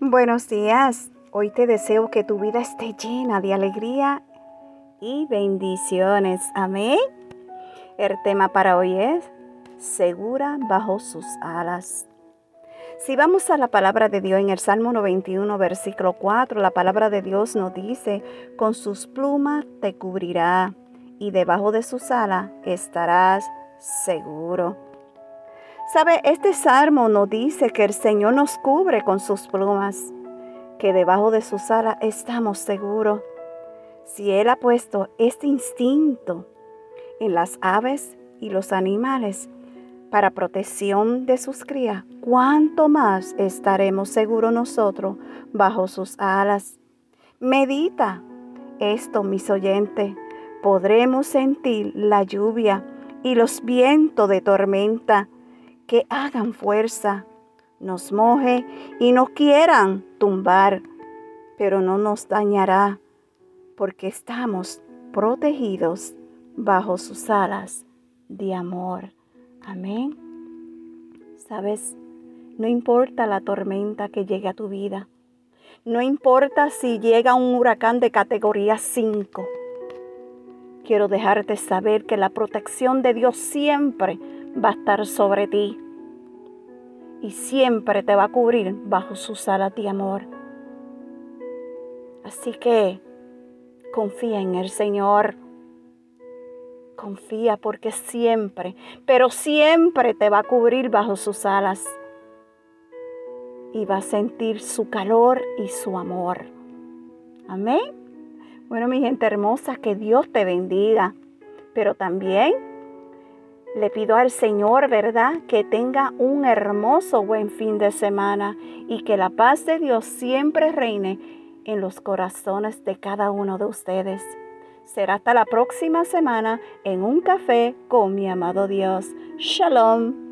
Buenos días. Hoy te deseo que tu vida esté llena de alegría y bendiciones. Amén. El tema para hoy es segura bajo sus alas. Si vamos a la palabra de Dios en el Salmo 91, versículo 4, la palabra de Dios nos dice, con sus plumas te cubrirá y debajo de sus alas estarás seguro. Sabe, este salmo nos dice que el Señor nos cubre con sus plumas, que debajo de sus alas estamos seguros. Si Él ha puesto este instinto en las aves y los animales para protección de sus crías, ¿cuánto más estaremos seguros nosotros bajo sus alas? Medita esto, mis oyentes. Podremos sentir la lluvia y los vientos de tormenta que hagan fuerza, nos moje y nos quieran tumbar, pero no nos dañará, porque estamos protegidos bajo sus alas de amor. Amén. Sabes, no importa la tormenta que llegue a tu vida, no importa si llega un huracán de categoría 5. Quiero dejarte saber que la protección de Dios siempre va a estar sobre ti y siempre te va a cubrir bajo sus alas de amor. Así que confía en el Señor. Confía porque siempre, pero siempre te va a cubrir bajo sus alas. Y va a sentir su calor y su amor. Amén. Bueno, mi gente hermosa, que Dios te bendiga. Pero también le pido al Señor, ¿verdad? Que tenga un hermoso buen fin de semana y que la paz de Dios siempre reine en los corazones de cada uno de ustedes. Será hasta la próxima semana en un café con mi amado Dios. Shalom.